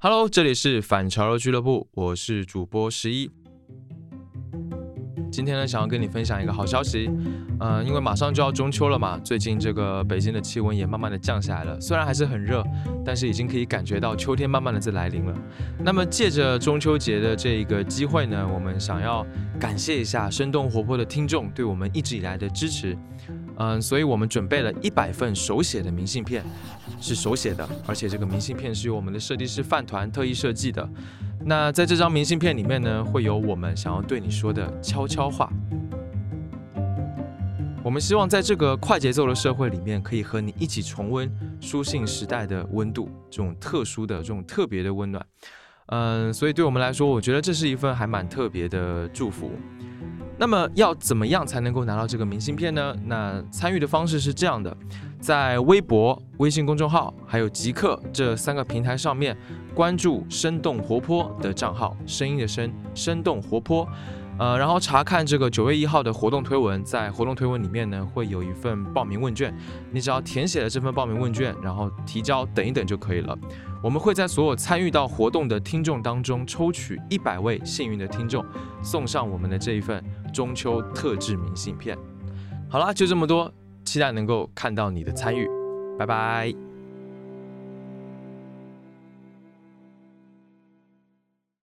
Hello，这里是反潮流俱乐部，我是主播十一。今天呢，想要跟你分享一个好消息，嗯，因为马上就要中秋了嘛，最近这个北京的气温也慢慢的降下来了，虽然还是很热，但是已经可以感觉到秋天慢慢的在来临了。那么借着中秋节的这一个机会呢，我们想要感谢一下生动活泼的听众对我们一直以来的支持，嗯，所以我们准备了一百份手写的明信片，是手写的，而且这个明信片是由我们的设计师饭团特意设计的。那在这张明信片里面呢，会有我们想要对你说的悄悄话。我们希望在这个快节奏的社会里面，可以和你一起重温书信时代的温度，这种特殊的、这种特别的温暖。嗯，所以对我们来说，我觉得这是一份还蛮特别的祝福。那么要怎么样才能够拿到这个明信片呢？那参与的方式是这样的，在微博、微信公众号还有极客这三个平台上面。关注生动活泼的账号，声音的声，生动活泼，呃，然后查看这个九月一号的活动推文，在活动推文里面呢，会有一份报名问卷，你只要填写了这份报名问卷，然后提交，等一等就可以了。我们会在所有参与到活动的听众当中抽取一百位幸运的听众，送上我们的这一份中秋特制明信片。好啦，就这么多，期待能够看到你的参与，拜拜。